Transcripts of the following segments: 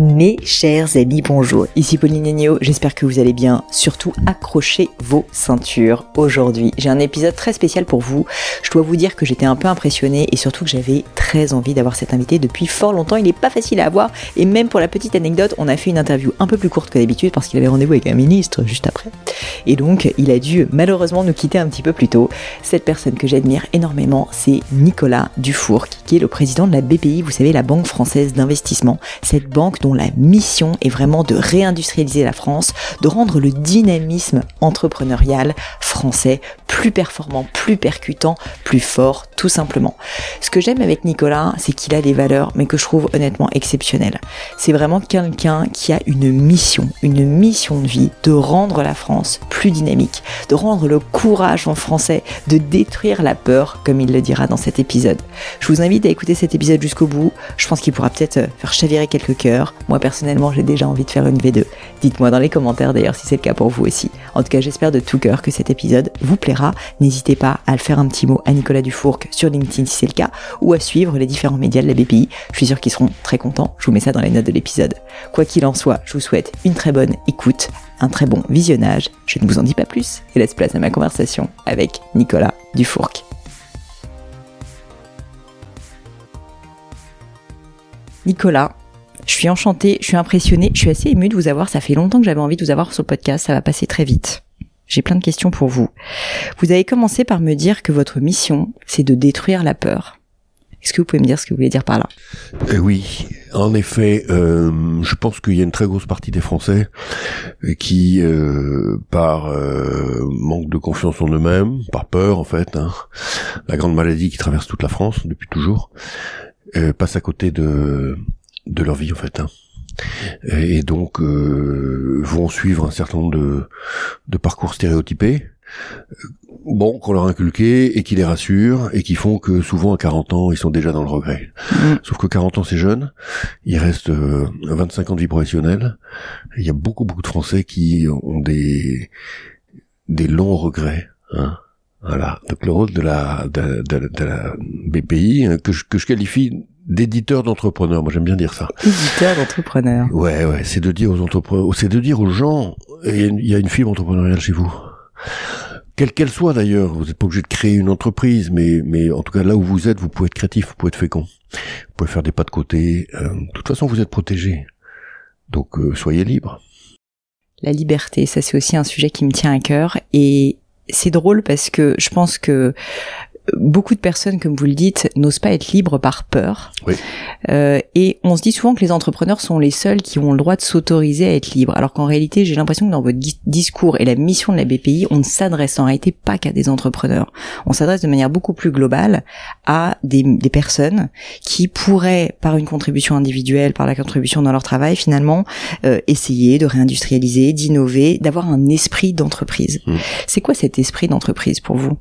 Mes chers amis, bonjour. Ici Pauline Agneau, j'espère que vous allez bien. Surtout, accrochez vos ceintures. Aujourd'hui, j'ai un épisode très spécial pour vous. Je dois vous dire que j'étais un peu impressionnée et surtout que j'avais très envie d'avoir cet invité depuis fort longtemps. Il n'est pas facile à avoir et même pour la petite anecdote, on a fait une interview un peu plus courte que d'habitude parce qu'il avait rendez-vous avec un ministre juste après. Et donc, il a dû malheureusement nous quitter un petit peu plus tôt. Cette personne que j'admire énormément, c'est Nicolas Dufour, qui est le président de la BPI, vous savez, la Banque française d'investissement. Cette banque dont la mission est vraiment de réindustrialiser la France, de rendre le dynamisme entrepreneurial français plus performant, plus percutant, plus fort, tout simplement. Ce que j'aime avec Nicolas, c'est qu'il a des valeurs, mais que je trouve honnêtement exceptionnelles. C'est vraiment quelqu'un qui a une mission, une mission de vie de rendre la France plus dynamique, de rendre le courage en français, de détruire la peur, comme il le dira dans cet épisode. Je vous invite à écouter cet épisode jusqu'au bout. Je pense qu'il pourra peut-être faire chavirer quelques cœurs, moi personnellement, j'ai déjà envie de faire une V2. Dites-moi dans les commentaires d'ailleurs si c'est le cas pour vous aussi. En tout cas, j'espère de tout cœur que cet épisode vous plaira. N'hésitez pas à le faire un petit mot à Nicolas Dufourc sur LinkedIn si c'est le cas, ou à suivre les différents médias de la BPI. Je suis sûr qu'ils seront très contents. Je vous mets ça dans les notes de l'épisode. Quoi qu'il en soit, je vous souhaite une très bonne écoute, un très bon visionnage. Je ne vous en dis pas plus et laisse place à ma conversation avec Nicolas Dufourc. Nicolas, je suis enchantée, je suis impressionnée, je suis assez émue de vous avoir. Ça fait longtemps que j'avais envie de vous avoir sur le podcast. Ça va passer très vite. J'ai plein de questions pour vous. Vous avez commencé par me dire que votre mission, c'est de détruire la peur. Est-ce que vous pouvez me dire ce que vous voulez dire par là? Euh, Oui, en effet, euh, je pense qu'il y a une très grosse partie des Français qui, euh, par euh, manque de confiance en eux-mêmes, par peur en fait, hein, la grande maladie qui traverse toute la France depuis toujours, passent à côté de de leur vie en fait. Hein. Et donc euh, vont suivre un certain nombre de, de parcours stéréotypés, bon, qu'on leur a inculqué et qui les rassurent et qui font que souvent à 40 ans, ils sont déjà dans le regret. Mm. Sauf que 40 ans, c'est jeune. Il reste 25 ans de vie professionnelle. Il y a beaucoup, beaucoup de Français qui ont des, des longs regrets. Hein. Voilà. Donc le rôle de la, de, de, de la BPI, hein, que je, que je qualifie d'éditeur d'entrepreneurs. Moi, j'aime bien dire ça. Éditeur d'entrepreneurs. Ouais, ouais. C'est de dire aux entrepreneurs, c'est de dire aux gens, il y a une fibre entrepreneuriale chez vous. Quelle qu'elle soit d'ailleurs, vous n'êtes pas obligé de créer une entreprise, mais, mais en tout cas là où vous êtes, vous pouvez être créatif, vous pouvez être fécond, vous pouvez faire des pas de côté. Euh, de toute façon, vous êtes protégé, donc euh, soyez libre. La liberté, ça c'est aussi un sujet qui me tient à cœur et c'est drôle parce que je pense que beaucoup de personnes, comme vous le dites, n'osent pas être libres par peur. Oui. Euh, et on se dit souvent que les entrepreneurs sont les seuls qui ont le droit de s'autoriser à être libres. Alors qu'en réalité, j'ai l'impression que dans votre discours et la mission de la BPI, on ne s'adresse en réalité pas qu'à des entrepreneurs. On s'adresse de manière beaucoup plus globale à des, des, personnes qui pourraient, par une contribution individuelle, par la contribution dans leur travail, finalement, euh, essayer de réindustrialiser, d'innover, d'avoir un esprit d'entreprise. Mmh. C'est quoi cet esprit d'entreprise pour vous?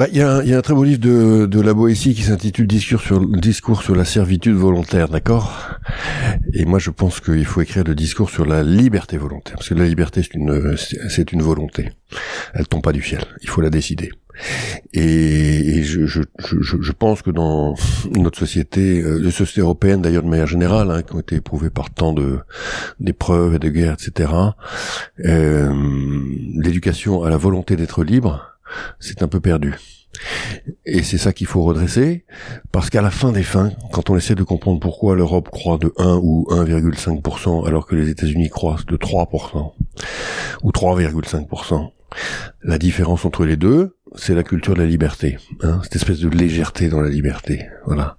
Bah, il y, a un, y a un très beau livre de, de la Boétie qui s'intitule Discours sur, Discours sur la servitude volontaire, d'accord? Et moi, je pense qu'il faut écrire le discours sur la liberté volontaire, parce que la liberté, c'est une, c'est une volonté. Elle tombe pas du ciel. Il faut la décider. Et, je, je, je, je, pense que dans notre société, euh, les sociétés européennes d'ailleurs de manière générale, hein, qui ont été éprouvées par tant de d'épreuves et de guerres, etc., euh, l'éducation à la volonté d'être libre, c'est un peu perdu. Et c'est ça qu'il faut redresser, parce qu'à la fin des fins, quand on essaie de comprendre pourquoi l'Europe croît de 1 ou 1,5% alors que les États-Unis croissent de 3% ou 3,5%, la différence entre les deux, c'est la culture de la liberté, hein, cette espèce de légèreté dans la liberté, voilà.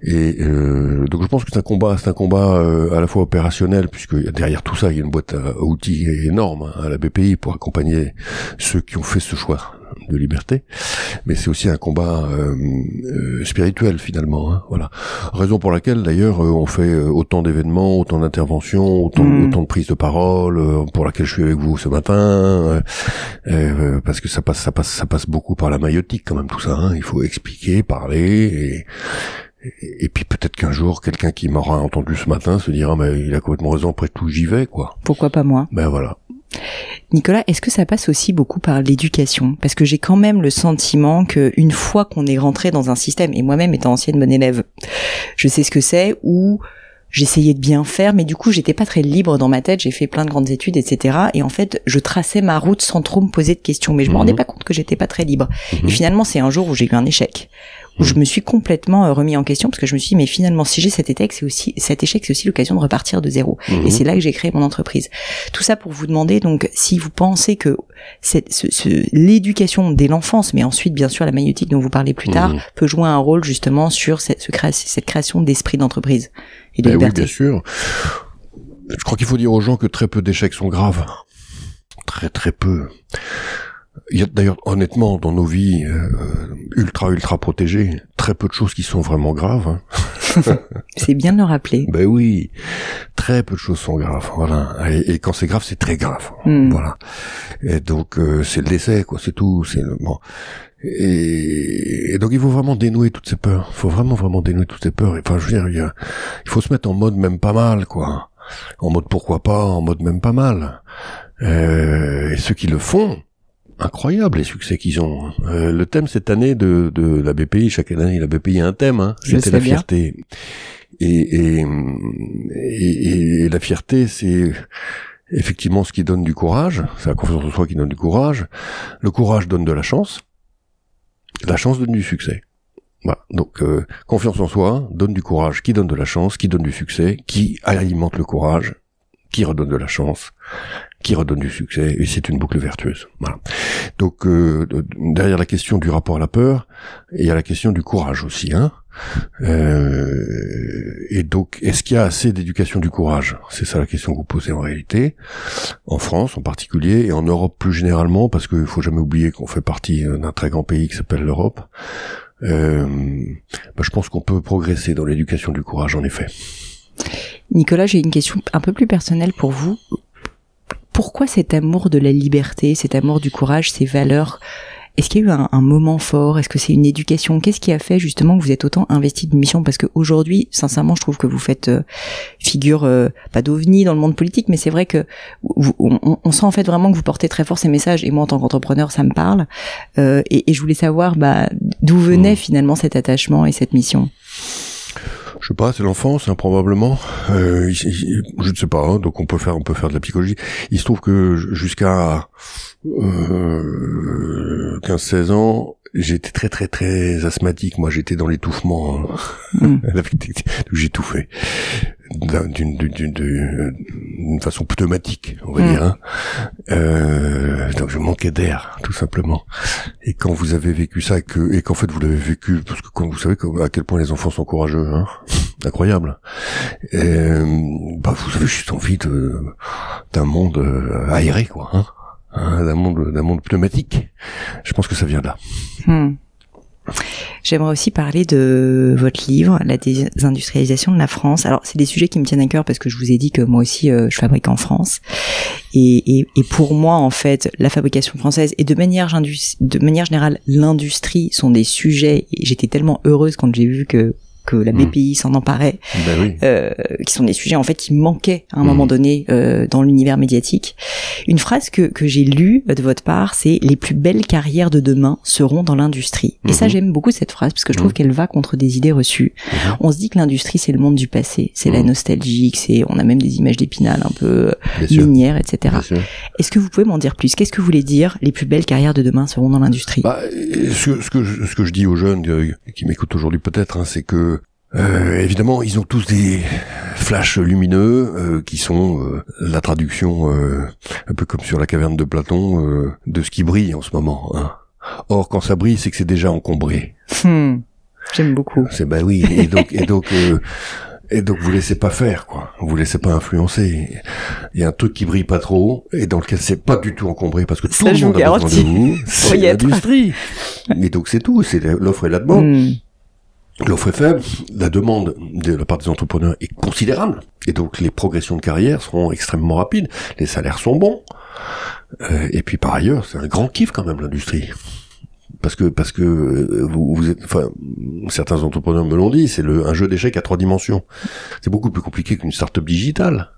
Et euh, donc je pense que c'est un combat, c'est un combat euh, à la fois opérationnel puisque derrière tout ça il y a une boîte à outils énorme hein, à la BPI pour accompagner ceux qui ont fait ce choix de liberté, mais c'est aussi un combat euh, euh, spirituel finalement. Hein, voilà. Raison pour laquelle d'ailleurs euh, on fait autant d'événements, autant d'interventions, autant, mm. autant de prises de parole, pour laquelle je suis avec vous ce matin, parce que ça passe, ça passe, ça passe beaucoup par la maïotique quand même tout ça. Hein. Il faut expliquer, parler et et puis peut-être qu'un jour, quelqu'un qui m'aura entendu ce matin se dira, mais il a complètement raison, après tout, j'y vais, quoi. Pourquoi pas moi? Ben voilà. Nicolas, est-ce que ça passe aussi beaucoup par l'éducation? Parce que j'ai quand même le sentiment que une fois qu'on est rentré dans un système, et moi-même étant ancienne bonne élève, je sais ce que c'est, où j'essayais de bien faire, mais du coup j'étais pas très libre dans ma tête, j'ai fait plein de grandes études, etc. Et en fait, je traçais ma route sans trop me poser de questions, mais je me rendais mhm. pas compte que j'étais pas très libre. Et mhm. finalement, c'est un jour où j'ai eu un échec, où je me suis complètement euh, remis en question parce que je me suis dit mais finalement si j'ai cet échec c'est aussi cet échec c'est aussi l'occasion de repartir de zéro. Et mhm. c'est là que j'ai créé mon entreprise. Tout ça pour vous demander donc si vous pensez que cette, ce, ce, l'éducation dès l'enfance mais ensuite bien sûr la magnétique dont vous parlez plus tard mhm. peut jouer un rôle justement sur cette, ce cette création d'esprit d'entreprise et de ben Oui, bien sûr. Je crois qu'il faut dire aux gens que très peu d'échecs sont graves. Très très peu il y a d'ailleurs honnêtement dans nos vies euh, ultra ultra protégées très peu de choses qui sont vraiment graves. Hein. c'est bien de le rappeler. Ben oui, très peu de choses sont graves. Voilà. Et, quand c'est grave, c'est très grave. Hmm. Voilà. Et donc euh, c'est le décès, quoi. C'est tout. C'est bon. Et, donc il faut vraiment dénouer toutes ces peurs. Il faut vraiment vraiment dénouer toutes ces peurs. Enfin, je veux dire, il, il faut se mettre en mode même pas mal, quoi. En mode pourquoi pas, en mode même pas mal. Euh, et ceux qui le font, incroyable les succès qu'ils ont. Euh, le thème cette année de, de la BPI, chaque année la BPI a un thème, hein, c'était la fierté. Et, et, et, et, la fierté, c'est effectivement ce qui donne du courage, c'est la confiance en soi qui donne du courage. Le courage donne de la chance, la chance donne du succès. Voilà. Donc euh, confiance en soi donne du courage, qui donne de la chance, qui donne du succès, qui alimente le courage, qui redonne de la chance, qui redonne du succès, et c'est une boucle vertueuse. Voilà. Donc euh, derrière la question du rapport à la peur, il y a la question du courage aussi. Hein euh, et donc, est-ce qu'il y a assez d'éducation du courage? C'est ça la question que vous posez en réalité, en France en particulier, et en Europe plus généralement, parce qu'il faut jamais oublier qu'on fait partie d'un très grand pays qui s'appelle l'Europe. Euh, bah, je pense qu'on peut progresser dans l'éducation du courage, en effet. Nicolas, j'ai une question un peu plus personnelle pour vous. Pourquoi cet amour de la liberté, cet amour du courage, ces valeurs est-ce qu'il y a eu un, moment fort? Est-ce que c'est une éducation? Qu'est-ce qui a fait justement que vous êtes autant investi d'une mission? Parce qu'aujourd'hui, sincèrement, je trouve que vous faites euh, figure euh, pas d'ovni dans le monde politique, mais c'est vrai que on, sent en fait vraiment que vous portez très fort ces messages. Et moi, en tant qu'entrepreneur, ça me parle. Euh, et, et, je voulais savoir bah, d'où venait mmh. finalement cet attachement et cette mission? Je sais pas, c'est l'enfance, hein, probablement. Euh, je ne sais pas. Hein, donc on peut faire, on peut faire de la psychologie. Il se trouve que jusqu'à euh, 15-16 ans, j'étais très très très asthmatique. Moi, j'étais dans l'étouffement. Hein. Mm. J'ai tout fait d'une façon pneumatique, on va mm. dire. Hein. Euh, donc je manquais d'air, tout simplement. Et quand vous avez vécu ça, que, et qu'en fait vous l'avez vécu, parce que quand vous savez à quel point les enfants sont courageux, hein, incroyable. Et, bah vous avez juste envie de d'un monde euh, aéré, quoi. Hein, hein, d'un monde d'un monde pneumatique. Je pense que ça vient là. Hmm. J'aimerais aussi parler de votre livre, La désindustrialisation de la France. Alors, c'est des sujets qui me tiennent à cœur parce que je vous ai dit que moi aussi, euh, je fabrique en France. Et, et, et, pour moi, en fait, la fabrication française et de manière, de manière générale, l'industrie sont des sujets. Et j'étais tellement heureuse quand j'ai vu que que la Mm. BPI s'en emparait, Ben oui. euh, qui sont des sujets en fait qui manquaient à un moment donné euh, dans l'univers médiatique. Une phrase que, que j'ai lue de votre part, c'est les plus belles carrières de demain seront dans l'industrie. Et ça Mhm. j'aime beaucoup cette phrase parce que je trouve qu'elle va contre des idées reçues. Mhm. On se dit que l'industrie c'est le monde du passé, c'est la nostalgie, c'est on a même des images d'épinal un peu Bien sûr. minières, etc. Est-ce que vous pouvez m'en dire plus? Qu'est-ce que vous voulez dire Les plus belles carrières de demain seront dans l'industrie. Bah, euh, ce, que, ce, que je, ce que je dis aux jeunes euh, qui m'écoutent aujourd'hui peut-être, hein, c'est que euh, évidemment ils ont tous des flashs lumineux euh, qui sont euh, la traduction euh, un peu comme sur la caverne de Platon euh, de ce qui brille en ce moment. hein. Or quand ça brille, c'est que c'est déjà encombré. Hmm. J'aime beaucoup. C'est bah oui. Et donc et donc euh, et donc vous laissez pas faire quoi. Vous laissez pas influencer. Il y a un truc qui brille pas trop et dans lequel c'est pas du tout encombré parce que Ça, tout le monde a besoin de vous. C'est l'industrie. Et donc c'est tout. C'est l'offre et la demande. Hmm. L'offre est faible, la demande de la part des entrepreneurs est considérable, et donc les progressions de carrière seront extrêmement rapides, les salaires sont bons, Euh, et puis par ailleurs, c'est un grand kiff quand même l'industrie. Parce que parce que euh, vous, vous êtes, enfin, certains entrepreneurs me l'ont dit, c'est un jeu d'échecs à trois dimensions. C'est beaucoup plus compliqué qu'une start-up digitale.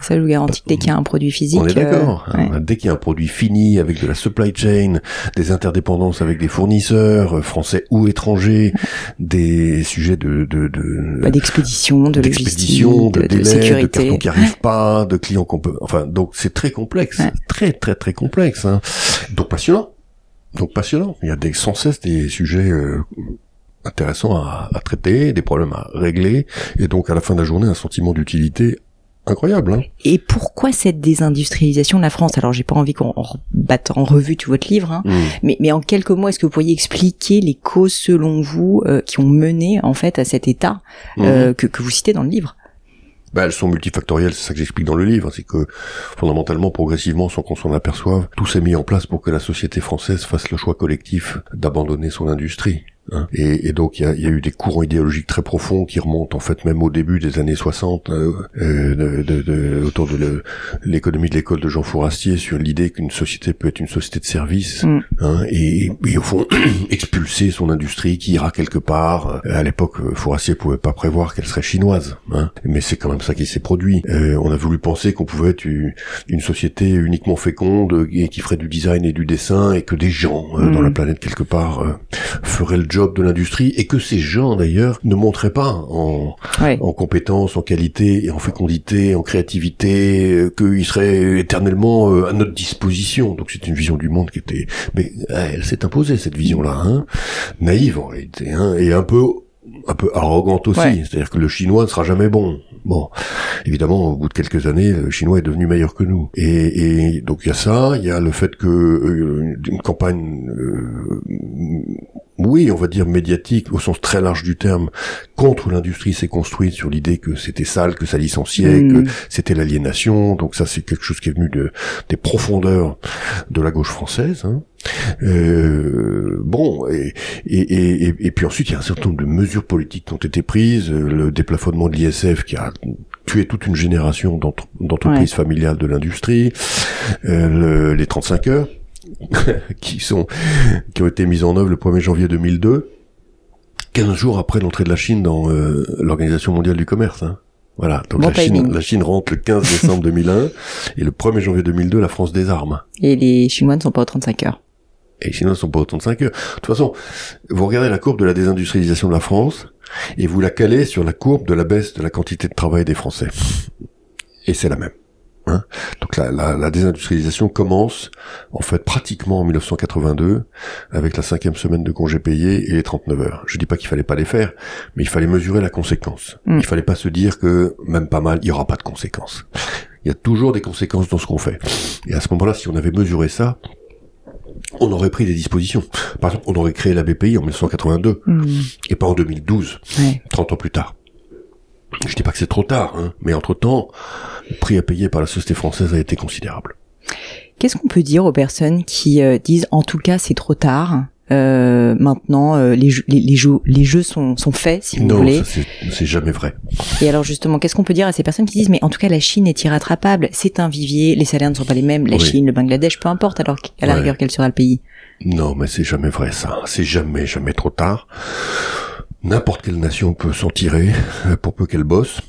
Ça, je vous garantis que dès qu'il y a un produit physique. On est d'accord. euh, ouais. hein. Dès qu'il y a un produit fini avec de la supply chain, des interdépendances avec des fournisseurs euh, français ou étrangers, des sujets de de, de d'expédition, de d'expédition, de, de, de délai, de sécurité. cartons qui arrivent pas, de clients qu'on peut. Enfin, donc c'est très complexe, Ouais. très très très complexe. Hein. Donc passionnant, donc passionnant. Il y a des sans cesse des sujets euh, intéressants à, à traiter, des problèmes à régler, et donc à la fin de la journée un sentiment d'utilité incroyable. Hein. Et pourquoi cette désindustrialisation de la France? Alors, j'ai pas envie qu'on batte en revue tout votre livre, hein, Mm. mais, mais en quelques mots, est-ce que vous pourriez expliquer les causes, selon vous, euh, qui ont mené en fait à cet état euh, que, que vous citez dans le livre? Bah, elles sont multifactorielles, c'est ça que j'explique dans le livre. C'est que fondamentalement, progressivement, sans qu'on s'en aperçoive, tout s'est mis en place pour que la société française fasse le choix collectif d'abandonner son industrie. Hein. Et, et donc, il y a, il y a eu des courants idéologiques très profonds qui remontent en fait même au début des années 60, euh, euh, de, de- de- autour de l'économie de l'école de Jean Fourastier sur l'idée qu'une société peut être une société de service, Mm. hein, et, et au fond expulser son industrie qui ira quelque part. À l'époque, Fourastier pouvait pas prévoir qu'elle serait chinoise, hein, mais c'est quand même ça qui s'est produit. Euh, on a voulu penser qu'on pouvait être une, une société uniquement féconde et qui ferait du design et du dessin et que des gens euh, Mm. dans la planète quelque part euh, feraient le job de l'industrie et que ces gens d'ailleurs ne montraient pas en, Ouais. en compétences, en qualité et en fécondité, en créativité, euh, qu'ils seraient éternellement euh, à notre disposition. Donc c'est une vision du monde qui était, mais euh, elle s'est imposée cette vision-là, hein, naïve en réalité, hein, et un peu un peu arrogante aussi, Ouais. c'est-à-dire que le chinois ne sera jamais bon. Bon, évidemment, au bout de quelques années, le chinois est devenu meilleur que nous. Et, et donc il y a ça, il y a le fait que euh, une campagne, euh, oui, on va dire médiatique au sens très large du terme, contre l'industrie s'est construite sur l'idée que c'était sale, que ça licenciait, Mm. que c'était l'aliénation. Donc ça, c'est quelque chose qui est venu de, des profondeurs de la gauche française. hein. Euh, bon, et, et, et, et- et puis ensuite, il y a un certain nombre de mesures politiques qui ont été prises. Euh, Le déplafonnement de l'ISF qui a tué toute une génération d'entre- d'entreprises familiales de l'industrie. Euh, le- les 35 heures qui sont qui ont été mises en œuvre le 1er janvier 2002, 15 jours après l'entrée de la Chine dans euh, l'Organisation mondiale du commerce. Hein. Voilà, donc Bon la, Chine, la Chine rentre le 15 décembre 2001 et le 1er janvier 2002, la France désarme. Et les Chinois ne sont pas aux 35 heures. Et les Chinois ne sont pas autant de 5 heures. De toute façon, vous regardez la courbe de la désindustrialisation de la France et vous la calez sur la courbe de la baisse de la quantité de travail des Français. Et c'est la même. Hein Donc la, la, la désindustrialisation commence en fait pratiquement en 1982 avec la cinquième semaine de congés payés et les 39 heures. Je dis pas qu'il fallait pas les faire, mais il fallait mesurer la conséquence. Mm. Il fallait pas se dire que même pas mal, il y aura pas de conséquences. Il y a toujours des conséquences dans ce qu'on fait. Et à ce moment-là, si on avait mesuré ça, on aurait pris des dispositions. Par exemple, on aurait créé la BPI en 1982 Hmm. et pas en 2012, Ouais. 30 ans plus tard. Je dis pas que c'est trop tard, hein, mais entre-temps, le prix à payer par la société française a été considérable. Qu'est-ce qu'on peut dire aux personnes qui euh, disent en tout cas c'est trop tard euh, maintenant euh, les, jeux, les, les jeux les jeux sont, sont faits si vous voulez c'est- jamais vrai. et alors justement qu'est-ce qu'on peut dire à ces personnes qui disent mais en tout cas la Chine est irrattrapable c'est un vivier les salaires ne sont pas les mêmes la Oui. Chine le Bangladesh peu importe alors qu'à la Ouais. rigueur quel sera le pays? Non, mais c'est jamais vrai ça. C'est jamais, jamais trop tard. n'importe quelle nation peut s'en tirer pour peu qu'elle bosse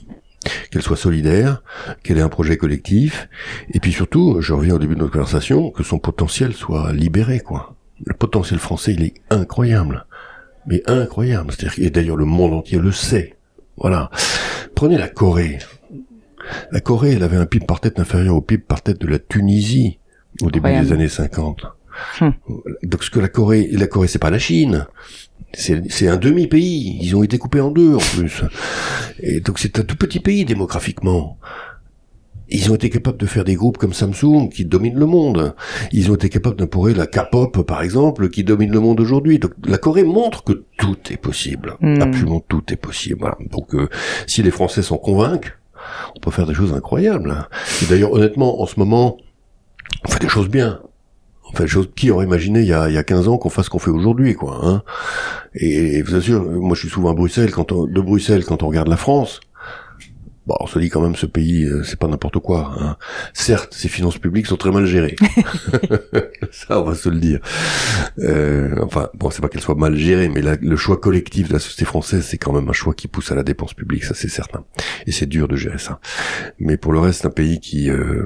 qu'elle soit solidaire, qu'elle ait un projet collectif, et puis surtout, je reviens au début de notre conversation, que son potentiel soit libéré, quoi. Le potentiel français, il est incroyable. Mais incroyable. C'est-à-dire, et d'ailleurs, le monde entier le sait. Voilà. Prenez la Corée. La Corée, elle avait un PIB par tête inférieur au PIB par tête de la Tunisie au début des années 50. Hum. Donc ce que la Corée, la Corée, c'est pas la Chine. C'est un demi-pays. Ils ont été coupés en deux en plus. Et donc c'est un tout petit pays démographiquement. Ils ont été capables de faire des groupes comme Samsung qui dominent le monde. Ils ont été capables d'imposer la K-pop, par exemple, qui domine le monde aujourd'hui. Donc la Corée montre que tout est possible. Hmm. Absolument tout est possible. Donc euh, si les Français s'en convainquent, on peut faire des choses incroyables. Et d'ailleurs, honnêtement, en ce moment, on fait des choses bien. Enfin, chose, qui aurait imaginé il y a, il y a 15 ans qu'on fasse ce qu'on fait aujourd'hui, quoi. Hein et, vous assure, moi je suis souvent à Bruxelles, quand on, de Bruxelles, quand on regarde la France, bon, on se dit quand même ce pays, euh, c'est pas n'importe quoi. Hein. Certes, ses finances publiques sont très mal gérées. Ça, on va se le dire. Euh, enfin, bon, c'est pas qu'elles soient mal gérées, mais le choix collectif de la société française, c'est quand même un choix qui pousse à la dépense publique, ça c'est certain. Et c'est dur de gérer ça. Mais pour le reste, c'est un pays qui... Euh,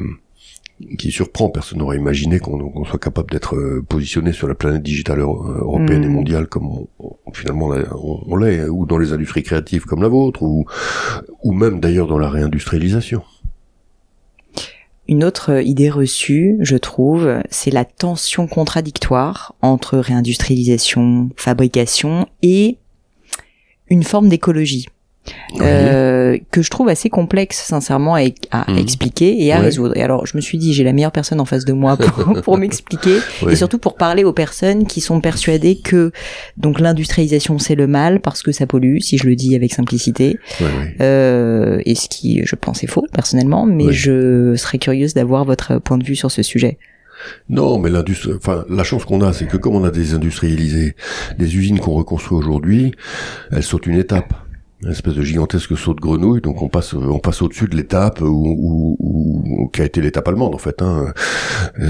qui surprend. Personne n'aurait imaginé qu'on soit capable d'être euh, positionné sur la planète digitale européenne et mm. mondiale comme finalement on, l'est, ou dans les industries créatives comme la vôtre, ou, ou même d'ailleurs dans la réindustrialisation. Une autre idée reçue, je trouve, c'est la tension contradictoire entre réindustrialisation, fabrication et une forme d'écologie euh, que je trouve assez complexe sincèrement à, à mhm. expliquer et à résoudre. Et alors je me suis dit j'ai la meilleure personne en face de moi pour, pour m'expliquer et surtout pour parler aux personnes qui sont persuadées que donc l'industrialisation c'est le mal parce que ça pollue, si je le dis avec simplicité. Euh, et ce qui je pense est faux personnellement, mais je serais curieuse d'avoir votre point de vue sur ce sujet. Non, mais l'industrie, enfin, la chance qu'on a, c'est que comme on a désindustrialisé les usines qu'on reconstruit aujourd'hui, elles sautent une étape une espèce de gigantesque saut de grenouille. Donc on passe, on passe au-dessus de l'étape où, où, qui a été l'étape allemande en fait. Hein.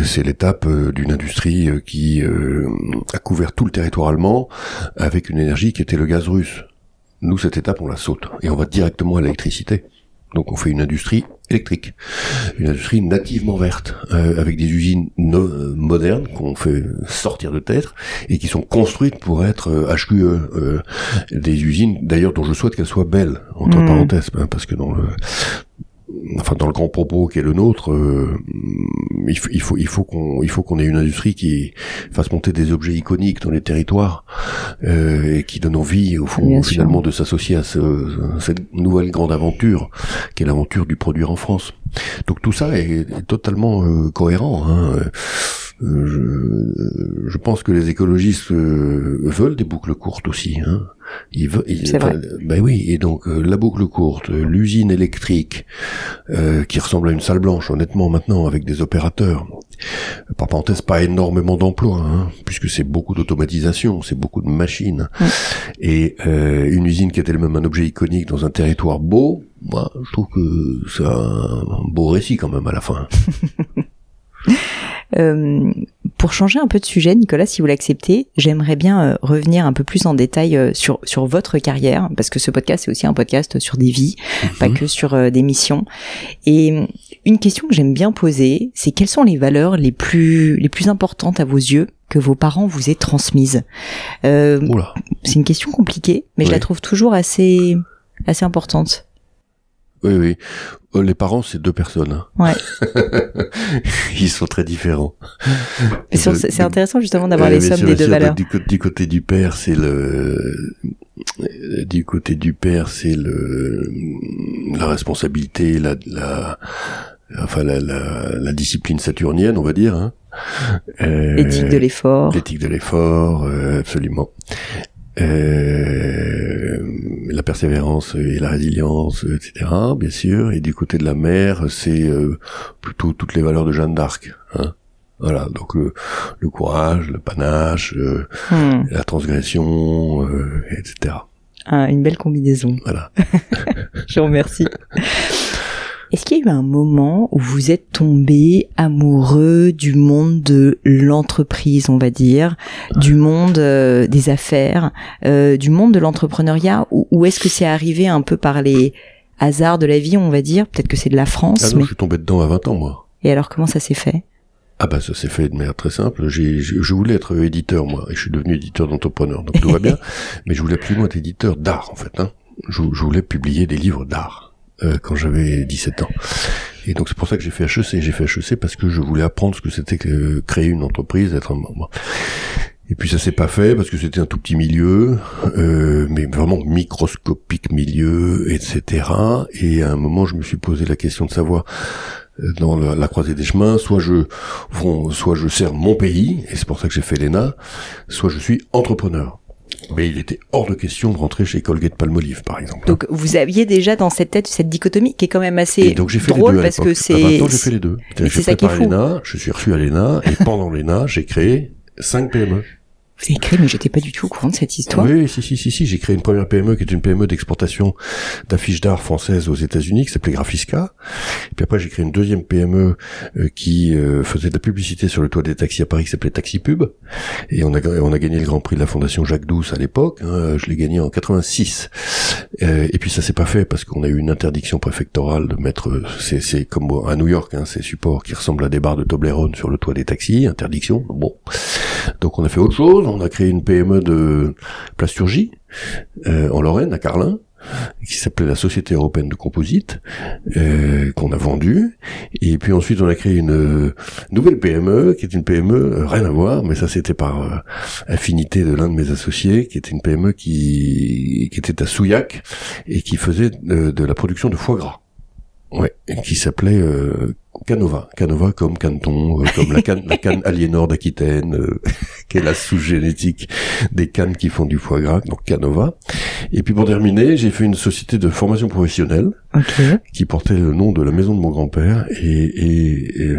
C'est l'étape euh, d'une industrie euh, qui euh, a couvert tout le territoire allemand avec une énergie qui était le gaz russe. Nous, cette étape, on la saute et on va directement à l'électricité. Donc on fait une industrie électrique, une industrie nativement verte, euh, avec des usines no modernes qu'on fait sortir de terre et qui sont construites pour être HQE, euh, euh, des usines d'ailleurs dont je souhaite qu'elles soient belles entre mmh. parenthèses, hein, parce que dans le enfin dans le grand propos qui est le nôtre, euh, il, faut il faut qu'on il faut qu'on ait une industrie qui fasse monter des objets iconiques dans les territoires euh, et qui donne envie au fond finalement de s'associer à ce, cette nouvelle grande aventure qui est l'aventure du produire en France. Donc tout ça est, totalement euh, cohérent. Hein. Je, je, pense que les écologistes veulent des boucles courtes aussi. Hein. Il veut, ben oui, et donc euh, la boucle courte, l'usine électrique, euh, qui ressemble à une salle blanche, honnêtement maintenant, avec des opérateurs. Par parenthèse, pas énormément d'emplois, hein, puisque c'est beaucoup d'automatisation, c'est beaucoup de machines. Et euh, une usine qui était elle-même un objet iconique dans un territoire beau, moi, je trouve que c'est un beau récit quand même à la fin. Euh, pour changer un peu de sujet, Nicolas, si vous l'acceptez, j'aimerais bien euh, revenir un peu plus en détail euh, sur sur votre carrière, parce que ce podcast c'est aussi un podcast sur des vies, pas mhm. que sur des missions. Et une question que j'aime bien poser, c'est quelles sont les valeurs les plus les plus importantes à vos yeux que vos parents vous aient transmises? c'est une question compliquée, mais je la trouve toujours assez assez importante. Oui, oui. Euh, les parents, c'est deux personnes. Hein. Ouais. Ils sont très différents. C'est intéressant justement d'avoir les sommes des deux valeurs. Du, du, côté du père, c'est le du côté du père, c'est le la responsabilité, la, la enfin la, la, la, discipline saturnienne, on va dire. Hein. Euh, l'éthique de l'effort. L'éthique de l'effort, euh, absolument. Euh, la persévérance et la résilience, etc. Bien sûr. Et du côté de la mère, c'est euh, plutôt toutes les valeurs de Jeanne d'Arc. Hein voilà, donc le, courage, le panache, euh, hmm. la transgression, etc. Ah, une belle combinaison. Voilà. Je vous remercie. Est-ce qu'il y a eu un moment où vous êtes tombé amoureux du monde de l'entreprise, on va dire, du monde euh, des affaires, euh, du monde de l'entrepreneuriat, ou, est-ce que c'est arrivé un peu par les hasards de la vie, on va dire? Peut-être que c'est de la France. Ah non, je suis tombé dedans à 20 ans, moi. Et alors, comment ça s'est fait? Ah bah ça s'est fait de manière très simple. J'ai, je voulais être éditeur moi, et je suis devenu éditeur d'entrepreneur, donc tout va bien. Mais je voulais absolument être éditeur d'art en fait. Hein. Je, je, voulais publier des livres d'art euh, quand j'avais 17 ans. Et donc c'est pour ça que j'ai fait HEC. J'ai fait HEC parce que je voulais apprendre ce que c'était que créer une entreprise, être un membre. Et puis ça s'est pas fait parce que c'était un tout petit milieu, euh, mais vraiment microscopique milieu, etc. Et à un moment, je me suis posé la question de savoir dans la, croisée des chemins, soit je, soit je sers mon pays, et c'est pour ça que j'ai fait l'ENA, soit je suis entrepreneur. Mais il était hors de question de rentrer chez Colgate Palmolive, par exemple. Donc vous aviez déjà dans cette tête cette dichotomie qui est quand même assez donc j'ai fait drôle les deux parce que c'est. À 20 ans, j'ai fait les deux. C'est ça qui est fou. L'ENA, je suis reçu à l'ENA et pendant l'ENA, j'ai créé 5 PME. Vous avez créé, mais j'étais pas du tout au courant de cette histoire. Oui, si, si, si, si. J'ai créé une première PME qui est une PME d'exportation d'affiches d'art françaises aux États-Unis, qui s'appelait Graphisca. Et puis après, j'ai créé une deuxième PME euh, qui euh, faisait de la publicité sur le toit des taxis à Paris, qui s'appelait Taxi Pub. Et on a, on a gagné le Grand Prix de la Fondation Jacques Douce à l'époque. Hein. je l'ai gagné en 86. Euh, et puis ça s'est pas fait parce qu'on a eu une interdiction préfectorale de mettre, c'est comme à New York, hein, ces supports qui ressemblent à des barres de Toblerone sur le toit des taxis. Interdiction. Bon. Donc on a fait autre chose on a créé une PME de plasturgie euh, en Lorraine, à Carlin, qui s'appelait la Société européenne de composite, euh, qu'on a vendue. Et puis ensuite, on a créé une euh, nouvelle PME, qui est une PME, rien à voir, mais ça c'était par affinité de l'un de mes associés, qui était une PME qui, qui était à Souillac, et qui faisait de la production de foie gras. Ouais, qui s'appelait euh, Canova. Canova comme Canton, euh, comme la canne, la canne Aliénor d'Aquitaine, euh, qui est la sous-génétique des cannes qui font du foie gras, donc Canova. Et puis pour terminer, j'ai fait une société de formation professionnelle qui portait le nom de la maison de mon grand-père et, et,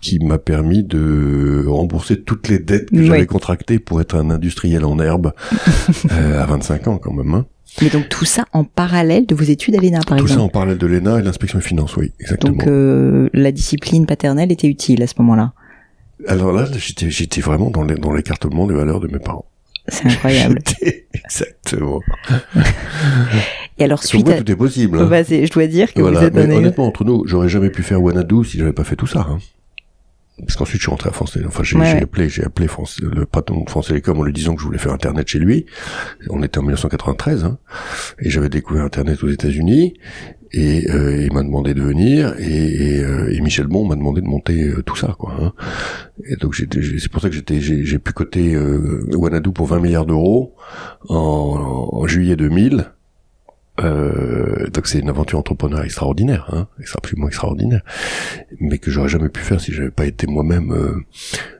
qui m'a permis de rembourser toutes les dettes que j'avais contractées pour être un industriel en herbe à 25 ans quand même. Hein. Mais donc tout ça en parallèle de vos études à l'ENA, par exemple. Tout ça en parallèle de l'ENA et l'inspection des finances, oui, exactement. Donc euh, la discipline paternelle était utile à ce moment-là. Alors là, j'étais, j'étais vraiment dans, dans l'écartement des valeurs de mes parents. C'est incroyable. Exactement. Et alors suite à... tout est possible. Hein. je dois dire que vous êtes mais honnêtement entre nous, j'aurais jamais pu faire Wanadu si j'avais pas fait tout ça. Hein parce qu'ensuite je suis rentré à France Enfin, j'ai appelé, j'ai appelé France, le patron de France Télécom en lui disant que je voulais faire Internet chez lui. On était en 1993, hein, et j'avais découvert Internet aux États-Unis. Et euh, il m'a demandé de venir et, euh, et, Michel Bon m'a demandé de monter euh, tout ça quoi. Hein. Et donc c'est pour ça que j'étais j'ai pu coter euh, Wanadu pour 20 milliards d'euros en, en, juillet 2000 euh, donc c'est une aventure entrepreneur extraordinaire, hein, absolument extraordinaire, mais que j'aurais jamais pu faire si j'avais pas été moi-même euh,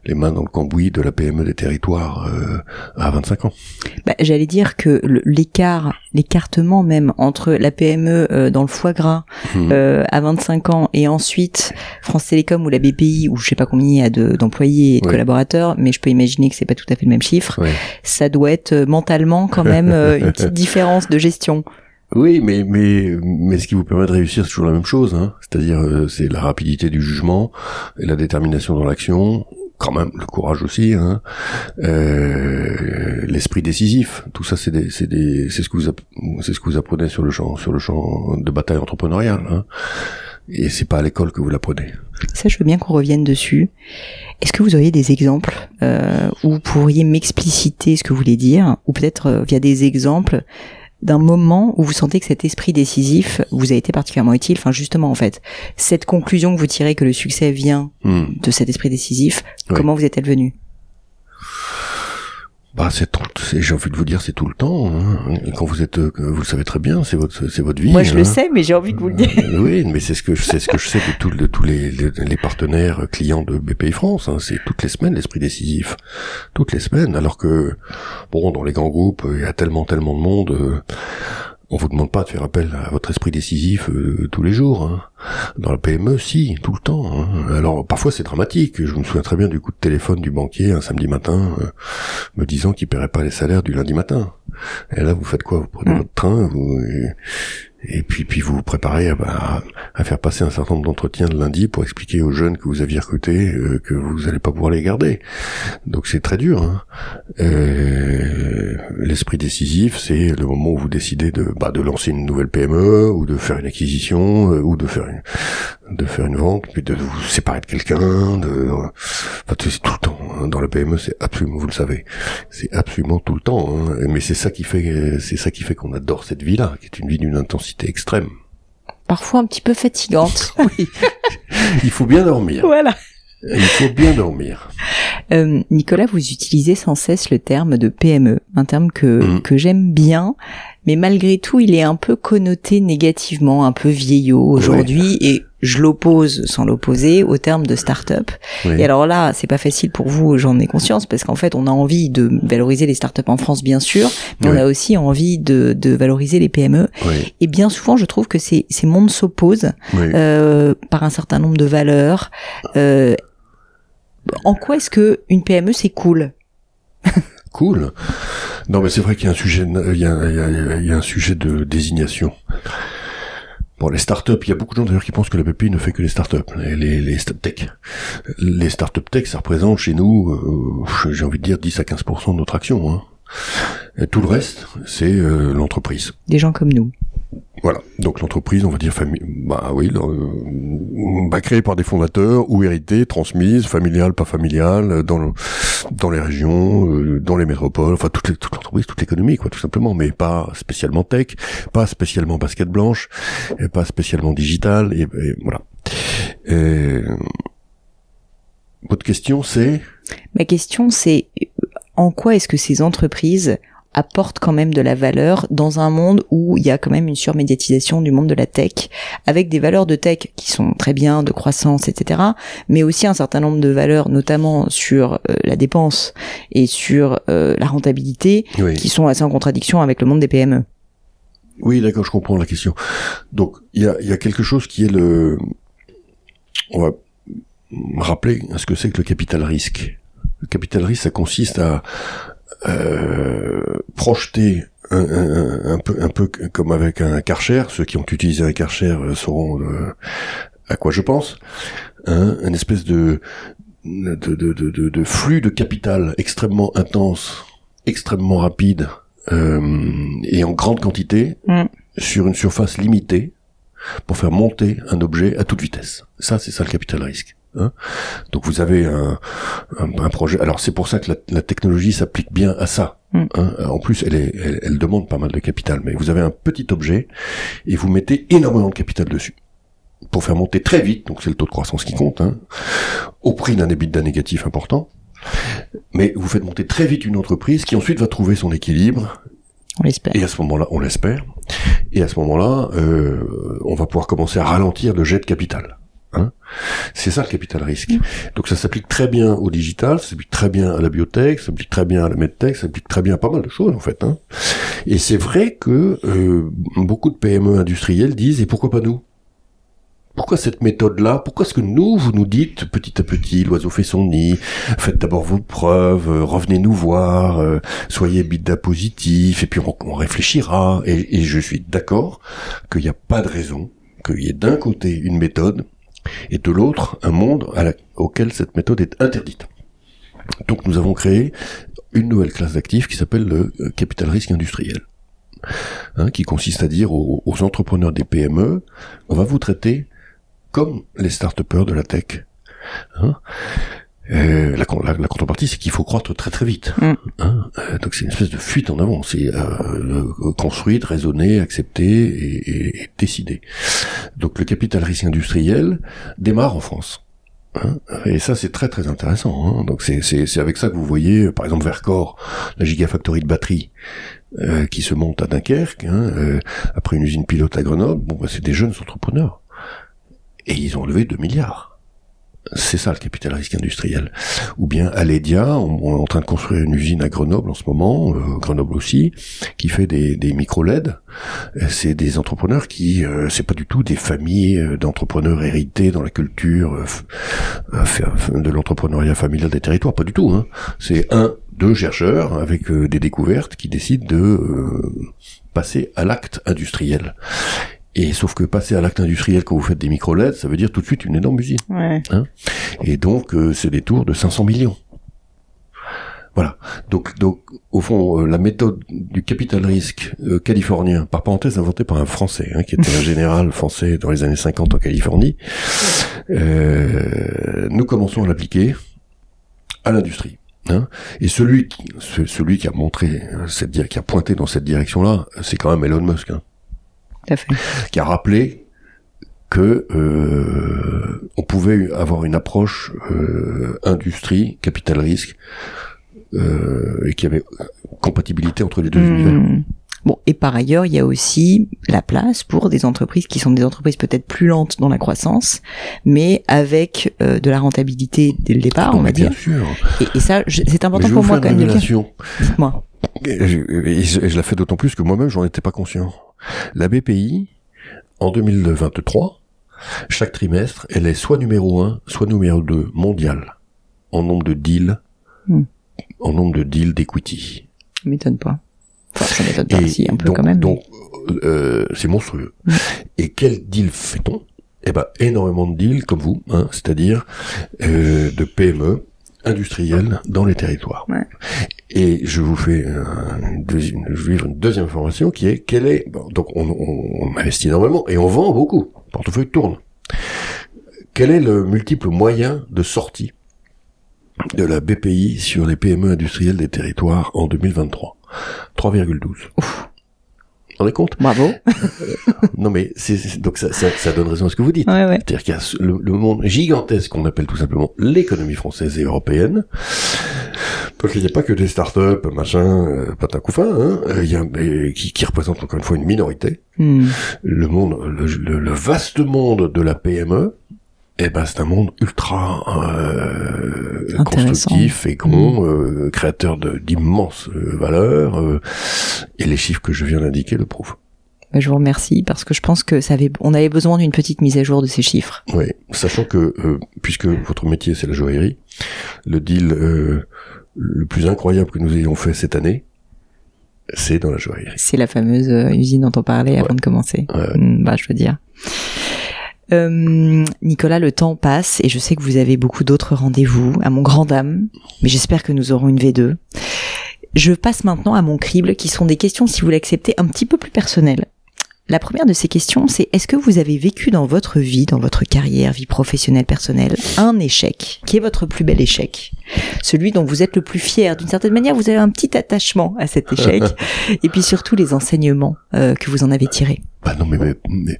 les mains dans le cambouis de la PME des territoires euh, à 25 ans. Bah, J'allais dire que l'écart, l'écartement même entre la PME euh, dans le foie gras mmh. à 25 ans et ensuite France Télécom ou la BPI où je sais pas combien il y a d'employés et de collaborateurs, mais je peux imaginer que c'est pas tout à fait le même chiffre. Ça doit être mentalement quand même une petite différence de gestion. Oui, mais mais mais ce qui vous permet de réussir, c'est toujours la même chose. Hein. C'est-à-dire, euh, c'est la rapidité du jugement et la détermination dans l'action, quand même le courage aussi, hein. euh, l'esprit décisif. Tout ça, c'est des, c'est des, c'est ce que vous c'est ce que vous apprenez sur le champ sur le champ de bataille entrepreneuriale. Hein. Et c'est pas à l'école que vous l'apprenez. Ça, je veux bien qu'on revienne dessus. Est-ce que vous auriez des exemples euh, où vous pourriez m'expliciter ce que vous voulez dire, ou peut-être euh, via des exemples d'un moment où vous sentez que cet esprit décisif vous a été particulièrement utile. Enfin, justement, en fait, cette conclusion que vous tirez que le succès vient hmm. de cet esprit décisif, comment vous est-elle venue bah, c'est, j'ai envie de vous dire, c'est tout le temps. Hein. Quand vous êtes, euh, vous le savez très bien, c'est votre, c'est votre vie. Moi, je le hein. sais, mais j'ai envie que vous le disiez. Euh, oui, mais c'est ce que, c'est ce que je sais de, tout, de tous les, les, partenaires clients de BPI France. Hein. C'est toutes les semaines l'esprit décisif, toutes les semaines. Alors que, bon, dans les grands groupes, il y a tellement, tellement de monde. Euh, on vous demande pas de faire appel à votre esprit décisif euh, tous les jours. Hein. Dans la PME, si, tout le temps. Hein. Alors parfois c'est dramatique. Je me souviens très bien du coup de téléphone du banquier un samedi matin, euh, me disant qu'il paierait pas les salaires du lundi matin. Et là, vous faites quoi? Vous prenez mmh. votre train, vous, Et puis, puis vous vous préparez à, bah, à faire passer un certain nombre d'entretiens de lundi pour expliquer aux jeunes que vous aviez recrutés euh, que vous n'allez pas pouvoir les garder. Donc c'est très dur. Hein. Euh, L'esprit décisif, c'est le moment où vous décidez de, bah, de lancer une nouvelle PME ou de faire une acquisition euh, ou de faire une, de faire une vente, puis de vous séparer de quelqu'un. De, enfin, c'est tout le temps. Hein. Dans la PME, c'est absolument, vous le savez, c'est absolument tout le temps. Hein. Mais c'est ça qui fait, c'est ça qui fait qu'on adore cette vie-là, qui est une vie d'une intensité extrême. Parfois un petit peu fatigante. oui. Il faut bien dormir. Voilà. Il faut bien dormir. Euh, Nicolas, vous utilisez sans cesse le terme de PME, un terme que, Mhm. que j'aime bien, mais malgré tout, il est un peu connoté négativement, un peu vieillot aujourd'hui, et je l'oppose, sans l'opposer, au terme de start-up. Oui. Et alors là, c'est pas facile pour vous, j'en ai conscience, parce qu'en fait, on a envie de valoriser les startups en France, bien sûr, mais on a aussi envie de, de valoriser les PME. Oui, Et bien souvent, je trouve que ces, ces mondes s'opposent euh, par un certain nombre de valeurs. Euh, en quoi est-ce que une PME c'est cool? Cool. Non, mais c'est vrai qu'il y a un sujet, il y a, il y a- il y a un sujet de désignation. Bon, les startups, il y a beaucoup de gens d'ailleurs qui pensent que la BPI ne fait que les startups, les, les, les start tech. Les startup tech, ça représente chez nous, euh, j'ai envie de dire 10 à 15% de notre action. Hein. Tout le reste, c'est euh, l'entreprise. Des gens comme nous. Voilà. Donc l'entreprise, on va dire famille, bah oui, euh, bah, créée par des fondateurs ou héritée, transmise, familiale, pas familiale, euh, dans le, dans les régions, euh, dans les métropoles, enfin toute, les- l'entreprise, toute l'économie, quoi, tout simplement, mais pas spécialement tech, pas spécialement basket blanche, et pas spécialement digital, et, voilà. Et, votre question, c'est? Ma question c'est en quoi est-ce que ces entreprises apportent quand même de la valeur dans un monde où il y a quand même une surmédiatisation du monde de la tech, avec des valeurs de tech qui sont très bien, de croissance, etc., mais aussi un certain nombre de valeurs, notamment sur euh, la dépense et sur euh, la rentabilité, oui. qui sont assez en contradiction avec le monde des PME. Oui, d'accord, je comprends la question. Donc, il y a, il y a quelque chose qui est le... On va rappeler ce que c'est que le capital risque. Le capital risque, ça consiste à euh, projeter un, un- un peu, un peu comme avec un Karcher. Ceux qui ont utilisé un Karcher euh, sauront euh, à quoi je pense. Hein, une espèce de de, de, de, de- de flux de capital extrêmement intense, extrêmement rapide euh, et en grande quantité Mm. sur une surface limitée pour faire monter un objet à toute vitesse. Ça, c'est ça le capital risque. Hein. Donc vous avez un, un, un projet. Alors c'est pour ça que la, la technologie s'applique bien à ça. Mm. hein. En plus, elle, est, elle, elle demande pas mal de capital, mais vous avez un petit objet et vous mettez énormément de capital dessus pour faire monter très vite. Donc c'est le taux de croissance qui compte, hein, au prix d'un EBITDA négatif important. Mais vous faites monter très vite une entreprise qui ensuite va trouver son équilibre On l'espère. et à ce moment-là, on l'espère. Et à ce moment-là, euh, on va pouvoir commencer à ralentir le jet de capital. Hein c'est ça le capital risque. Donc ça s'applique très bien au digital, ça s'applique très bien à la biotech, ça s'applique très bien à la medtech, ça s'applique très bien à pas mal de choses en fait. Hein et c'est vrai que euh, beaucoup de PME industrielles disent et pourquoi pas nous? Pourquoi cette méthode-là? Pourquoi est-ce que nous, vous nous dites petit à petit, l'oiseau fait son nid, faites d'abord vos preuves, euh, revenez nous voir, euh, soyez bida positif, et puis on, on réfléchira. Et, et je suis d'accord qu'il n'y a pas de raison qu'il y ait d'un côté une méthode et de l'autre un monde auquel cette méthode est interdite. Donc nous avons créé une nouvelle classe d'actifs qui s'appelle le euh, capital risque industriel. Hein, qui consiste à dire aux, aux entrepreneurs des PME, on va vous traiter comme les start de la tech. Hein Euh, la, la- la contrepartie, c'est qu'il faut croître très très vite. Mm. Hein Euh, donc c'est une espèce de fuite en avant. C'est euh, euh, construite, raisonnée, acceptée et, et, et décidée. Donc le capital risque industriel démarre en France. Hein et ça, c'est très très intéressant. Hein Donc c'est avec ça que vous voyez, par exemple, Vercor, la gigafactory de batterie, euh, qui se monte à Dunkerque, hein, euh, après une usine pilote à Grenoble. Bon, bah, c'est des jeunes entrepreneurs. Et ils ont levé 2 milliards. C'est ça le capital risque industriel. Ou bien Aledia, on, on est en train de construire une usine à Grenoble en ce moment, euh, Grenoble aussi, qui fait des, des micro-LED. Euh, C'est des entrepreneurs qui, euh, c'est pas du tout des familles euh, d'entrepreneurs hérités dans la culture euh, euh, de l'entrepreneuriat familial des territoires, pas du tout. Hein. C'est un deux chercheurs avec des découvertes qui décident de passer à l'acte industriel. Et sauf que passer à l'acte industriel quand vous faites des micro LED, ça veut dire tout de suite une énorme usine. Ouais. Et donc euh, c'est des tours de 500 millions. Voilà. Donc, donc, au fond, euh, la méthode du capital risque euh, californien, par parenthèse inventée par un Français, hein, qui était un général français dans les années 50 en Californie, euh, nous commençons à l'appliquer à l'industrie. Hein. Et celui, qui, ce- celui qui a montré euh, cette, qui a pointé dans cette direction-là, c'est quand même Elon Musk, hein, Tout à fait. qui a rappelé que euh, on pouvait avoir une approche euh, industrie capital risque euh, et qu'il y avait compatibilité entre les deux univers. Hmm. Bon, et par ailleurs, il y a aussi la place pour des entreprises qui sont des entreprises peut-être plus lentes dans la croissance, mais avec euh, de la rentabilité dès le départ, on va bien dire. sûr. Et, et ça, c'est important pour moi quand même. Dites-moi. Et je, et je- et je la fais d'autant plus que moi-même, j'en étais pas conscient. La BPI, en 2023, chaque trimestre, elle est soit numéro 1, soit numéro 2 mondial en nombre de deals, Hmm. en nombre de deals d'equity. Ça m'étonne pas. Enfin, ça m'étonne pas, si, un peu donc, quand même. Donc, euh, c'est monstrueux. Mm. Et quel deal fait-on? Eh ben, énormément de deals comme vous, hein, c'est-à-dire euh, de PME industrielles dans les territoires. Ouais. Et je vous fais une deuxième, je livre une deuxième information qui est quelle est bon, donc on, on- on investit énormément et on vend beaucoup. Le portefeuille tourne. Quel est le multiple moyen de sortie de la BPI sur les PME industrielles des territoires en 2023 3,12. Rendez compte Bravo. Non mais c'est c'est- donc ça, ça, ça donne raison à ce que vous dites. Ouais, ouais. C'est-à-dire qu'il y a le, le monde gigantesque qu'on appelle tout simplement l'économie française et européenne. Parce qu'il n'y a pas que des startups, machin, euh, patin couffin, hein, euh, il y a, mais qui, qui représentent encore une fois une minorité. Hmm. Le monde, le, le- le vaste monde de la PME, eh ben c'est un monde ultra euh, constructif, fécond, euh, créateur d'immenses euh, valeurs, euh, et les chiffres que je viens d'indiquer le prouvent. Bah, je vous remercie parce que je pense que ça avait, on avait besoin d'une petite mise à jour de ces chiffres. Oui, sachant que euh, puisque votre métier c'est la joaillerie, le deal euh, le plus incroyable que nous ayons fait cette année, c'est dans la joaillerie. C'est la fameuse usine dont on parlait avant de commencer. Ouais. Hmm, bah, je veux dire. Euh, Nicolas, le temps passe et je sais que vous avez beaucoup d'autres rendez-vous, à mon grand dame, mais j'espère que nous aurons une V2. Je passe maintenant à mon crible, qui sont des questions, si vous l'acceptez, un petit peu plus personnelles. La première de ces questions, c'est est-ce que vous avez vécu dans votre vie, dans votre carrière, vie professionnelle, personnelle, un échec Qui est votre plus bel échec? Celui dont vous êtes le plus fier. D'une certaine manière, vous avez un petit attachement à cet échec. Et puis surtout les enseignements euh, que vous en avez tirés. Bah non mais, mais, mais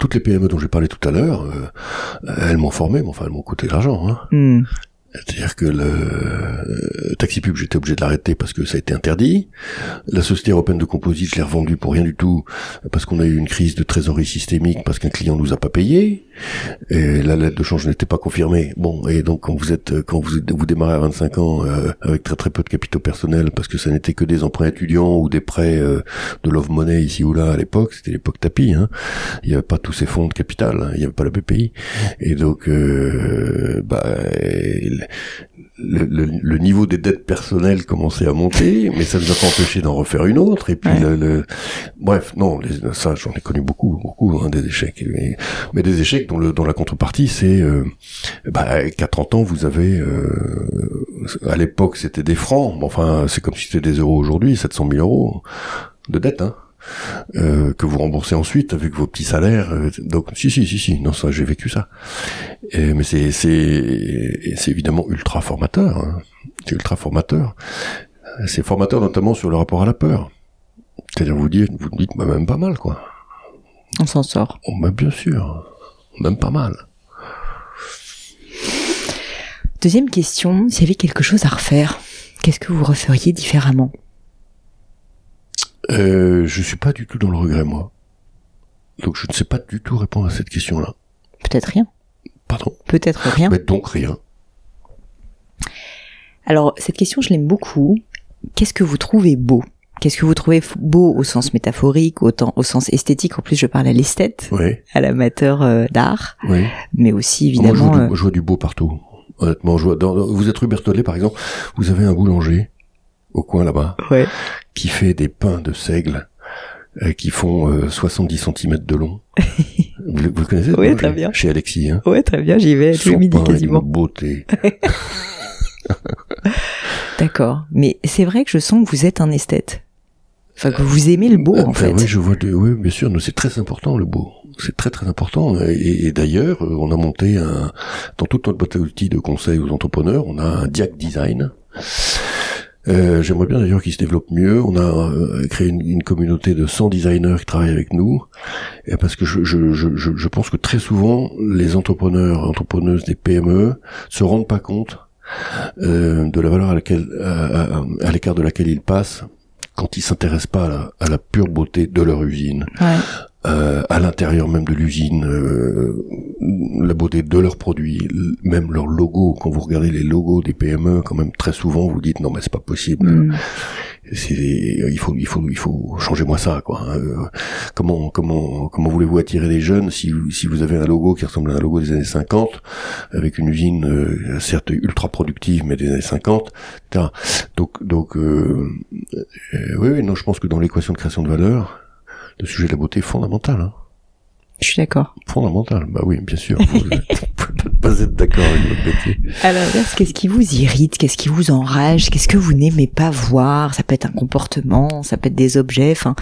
toutes les PME dont j'ai parlé tout à l'heure, euh, elles m'ont formé, mais enfin elles m'ont coûté de l'argent. Hein. Hmm. C'est-à-dire que le euh, taxi pub, j'étais obligé de l'arrêter parce que ça a été interdit. La société européenne de composite, je l'ai revendue pour rien du tout parce qu'on a eu une crise de trésorerie systémique parce qu'un client nous a pas payé et la lettre de change n'était pas confirmée. Bon, et donc quand vous êtes quand vous vous démarrez à 25 ans euh, avec très très peu de capitaux personnels parce que ça n'était que des emprunts étudiants ou des prêts euh, de love money ici ou là à l'époque, c'était l'époque tapis. Hein. Il n'y avait pas tous ces fonds de capital, hein. il n'y avait pas la BPI et donc euh, bah le, le, le niveau des dettes personnelles commençait à monter, mais ça ne nous a pas empêché d'en refaire une autre. Et puis, Ouais. le, le- bref, non, les- ça, j'en ai connu beaucoup, beaucoup hein, des échecs, mais, mais des échecs dont, le, dont la contrepartie, c'est euh, bah, qu'à 30 ans, vous avez, euh, à l'époque, c'était des francs, mais enfin, c'est comme si c'était des euros aujourd'hui, 700 000 euros de dette, hein. Euh, que vous remboursez ensuite avec vos petits salaires. euh, donc, si, si, si, si, non, ça, j'ai vécu ça. Et- mais c'est, c'est, c'est évidemment ultra formateur. hein. C'est ultra formateur. C'est formateur notamment sur le rapport à la peur. C'est-à-dire vous dites, vous dites, bah, même pas mal, quoi. On s'en sort. Oh, bah, bien sûr, même pas mal. Deuxième question, s'il y avait quelque chose à refaire, qu'est-ce que vous referiez différemment? Euh, je suis pas du tout dans le regret, moi. Donc je ne sais pas du tout répondre à cette question-là. Peut-être rien. Pardon. Peut-être rien. Mais donc rien. Alors, cette question, je l'aime beaucoup. Qu'est-ce que vous trouvez beau? Qu'est-ce que vous trouvez beau au sens métaphorique, autant au sens esthétique? En plus, je parle à l'esthète, Oui, à l'amateur euh, d'art, oui. mais aussi Moi, je vois, évidemment. du, je vois du beau partout. Honnêtement, je vois dans, vous êtes rue Berthollet, par exemple, vous avez un boulanger au coin là-bas, Ouais. qui fait des pains de seigle euh, qui font euh, 70 cm de long. vous, le- vous le connaissez Oui, très bien. Chez Alexis, hein? Ouais, très bien, j'y vais tous les midis quasiment. d'une beauté. D'accord. Mais c'est vrai que je sens que vous êtes un esthète. Enfin, que vous aimez le beau, Euh, en ben fait. Oui, je vois. De, oui, bien sûr. nous, C'est très important le beau. C'est très très important. Et, et d'ailleurs, euh, on a monté un dans toute notre boîte à outils de conseil aux entrepreneurs, on a un Diac Design. Euh, J'aimerais bien d'ailleurs qu'il se développe mieux. On a euh, créé une, communauté de 100 designers qui travaillent avec nous, parce que je, pense que très souvent les entrepreneurs, entrepreneuses des PME se rendent pas compte euh, de la valeur à laquelle à, l'écart de laquelle ils passent quand ils s'intéressent pas à la, pure beauté de leur usine. Euh, à l'intérieur même de l'usine, euh, la beauté de leurs produits, même leur logo. Quand vous regardez les logos des PME, quand même très souvent vous dites non mais c'est pas possible. Mm. C'est il faut il faut il faut changer moi ça quoi. hein. Euh, comment comment comment voulez-vous attirer les jeunes si vous- si vous avez un logo qui ressemble à un logo des années 50 avec une usine euh, certes ultra productive mais des années 50 etc. Donc donc euh, euh, oui oui non je pense que dans l'équation de création de valeur le sujet de la beauté est fondamental hein. Je suis d'accord. fondamental bah oui bien sûr vous ne pouvez pas être d'accord avec votre métier l'inverse, qu'est-ce qui vous irrite? Qu'est-ce qui vous enrage? Qu'est-ce que vous n'aimez pas voir? Ça peut être un comportement, ça peut être des objets, enfin...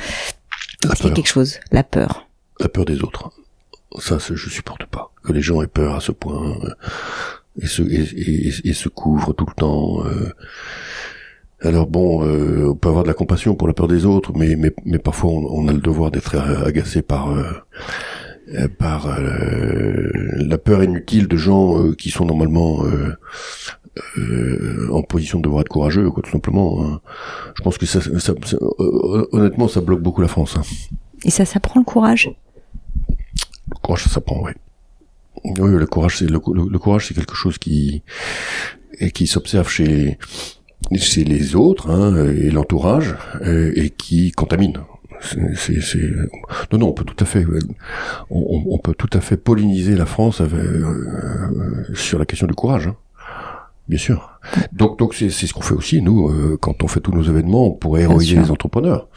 la Est-ce qu'il y a peur quelque chose La peur. la peur des autres. Ça, je supporte pas. Que les gens aient peur à ce point euh, et, se, et, et- et se couvrent tout le temps. euh. Alors bon, euh, on peut avoir de la compassion pour la peur des autres, mais mais, mais parfois on, on a le devoir d'être euh, agacé par euh, par euh, la peur inutile de gens euh, qui sont normalement euh, euh, en position de devoir être courageux, quoi, tout simplement. hein. Je pense que ça, ça- ça- honnêtement, ça bloque beaucoup la France. hein. Et ça, ça prend le courage? Le courage, ça s'apprend, oui. Oui, le courage, c'est le, le- le courage, c'est quelque chose qui et qui s'observe chez chez les autres hein, et l'entourage euh, et qui contamine. C'est, c'est, c'est- Non, non, on peut tout à fait, on, peut tout à fait polliniser la France avec, euh, euh, sur la question du courage, hein. bien sûr. Donc, donc c'est, c'est ce qu'on fait aussi nous euh, quand on fait tous nos événements pour héroïser les entrepreneurs.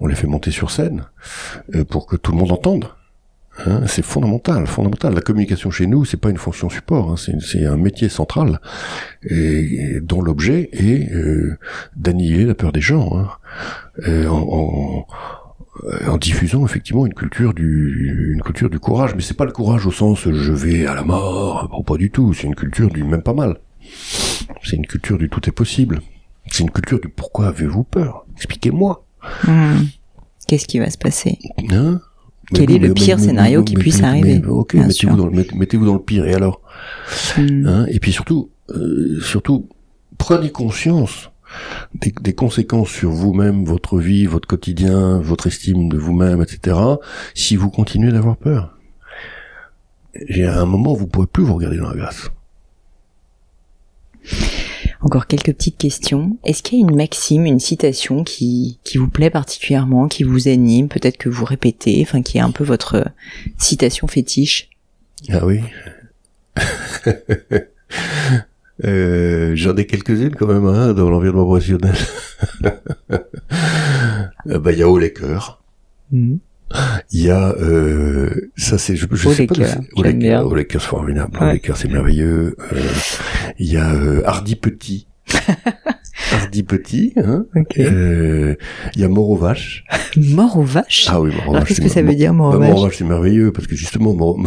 On les fait monter sur scène euh, pour que tout le monde entende. Hein, c'est fondamental, fondamental. La communication chez nous, c'est pas une fonction support, hein, c'est, un métier central et, et dont l'objet est euh, d'annihiler la peur des gens, hein, euh, en, en- en diffusant effectivement une culture du une culture du courage. Mais c'est pas le courage au sens je vais à la mort, bon, pas du tout. C'est une culture du même pas mal. C'est une culture du tout est possible. C'est une culture du pourquoi avez-vous peur? Expliquez-moi. Hmm. Qu'est-ce qui va se passer? Hein? Quel est le pire scénario qui puisse arriver, Ok, mettez-vous dans, le- mettez- mettez-vous dans le pire. Et alors Hmm. hein Et puis surtout, euh, surtout, prenez conscience des, des conséquences sur vous-même, votre vie, votre quotidien, votre estime de vous-même, etc. Si vous continuez d'avoir peur, j'ai à un moment vous pourrez plus vous regarder dans la glace. Encore quelques petites questions. Est-ce qu'il y a une maxime, une citation qui, qui vous plaît particulièrement, qui vous anime, peut-être que vous répétez, enfin qui est un peu votre euh, citation fétiche? Ah oui. Euh, J'en ai quelques-unes quand même hein, dans l'environnement professionnel. Euh, bah il y a haut les cœurs. Hmm. Il y a euh, ça c'est je, je sais pas cœurs c'est formidable. Ouais. c'est merveilleux. Euh, Il y a euh, Hardy Petit. Hardy Petit. Hein Ok. Euh, Il y a Mort aux vaches. Mort aux vaches? Ah oui, Mort aux vaches. qu'est-ce que ça veut dire, mort bah, aux mort aux vaches? Vaches, c'est merveilleux parce que justement, mort,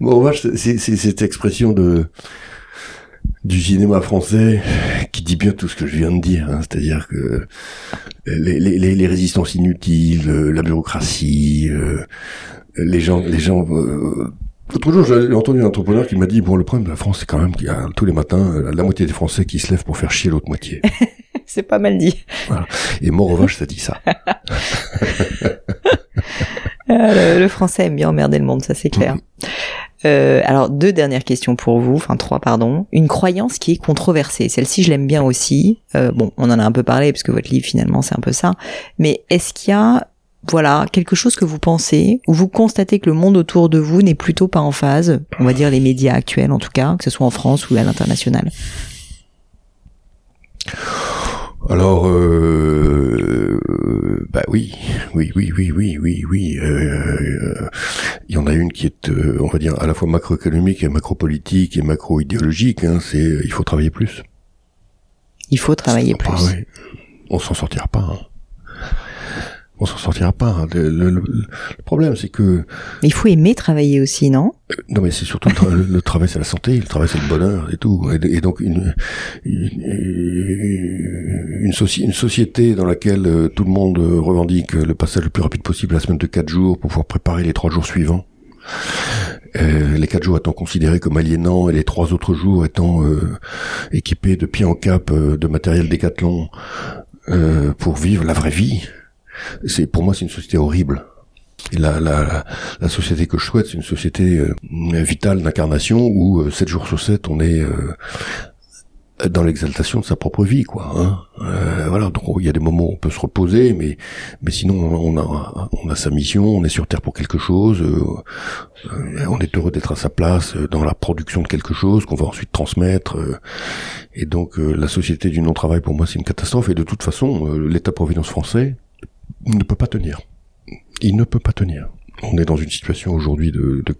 mort aux vaches, c'est c'est cette expression de du cinéma français qui dit bien tout ce que je viens de dire. hein. C'est-à-dire que les, les, les, les résistances inutiles, euh, la bureaucratie, euh, les gens, les gens. Euh, L'autre jour, j'ai entendu un entrepreneur qui m'a dit bon, le problème de la France, c'est quand même qu'il y a tous les matins euh, la moitié des Français qui se lèvent pour faire chier l'autre moitié. C'est pas mal dit. Et mort aux vaches, ça dit ça. Ah, le, le français aime bien emmerder le monde, ça c'est clair. Euh, alors deux dernières questions pour vous, enfin trois pardon. Une croyance qui est controversée. Celle-ci je l'aime bien aussi. Euh, bon, on en a un peu parlé parce que votre livre finalement c'est un peu ça. Mais est-ce qu'il y a voilà quelque chose que vous pensez ou vous constatez que le monde autour de vous n'est plutôt pas en phase, on va dire les médias actuels en tout cas, que ce soit en France ou à l'international? Alors, euh, bah oui, oui, oui, oui, oui, oui, oui. Euh, il y en a une qui est, euh, on va dire, à la fois macroéconomique et macropolitique et macro-idéologique. Hein, c'est, il faut travailler plus. Il faut travailler plus. Ah, oui. On s'en sortira pas. Hein on s'en sortira pas. Hein. Le, problème, c'est que... Il faut aimer travailler aussi, non? Euh, Non, mais c'est surtout le, travail, c'est la santé, le travail, c'est le bonheur et tout. Et, donc une une, une, société dans laquelle euh, tout le monde revendique le passage le plus rapide possible la semaine de quatre jours pour pouvoir préparer les trois jours suivants. Euh, les quatre jours étant considérés comme aliénants et les trois autres jours étant équipés de pied en cap de matériel décathlon pour vivre la vraie vie c'est pour moi c'est une société horrible. Et la, la, la, société que je souhaite, c'est une société euh, vitale d'incarnation où euh, 7 jours sur 7, on est euh, dans l'exaltation de sa propre vie, quoi. Hein. Euh, voilà, donc il y a des moments où on peut se reposer, mais mais sinon on a on a sa mission, on est sur terre pour quelque chose, euh, euh, on est heureux d'être à sa place dans la production de quelque chose qu'on va ensuite transmettre. et donc la société du non-travail pour moi c'est une catastrophe. Et de toute façon, l'État-providence français ne peut pas tenir. Il ne peut pas tenir on est dans une situation aujourd'hui de, de,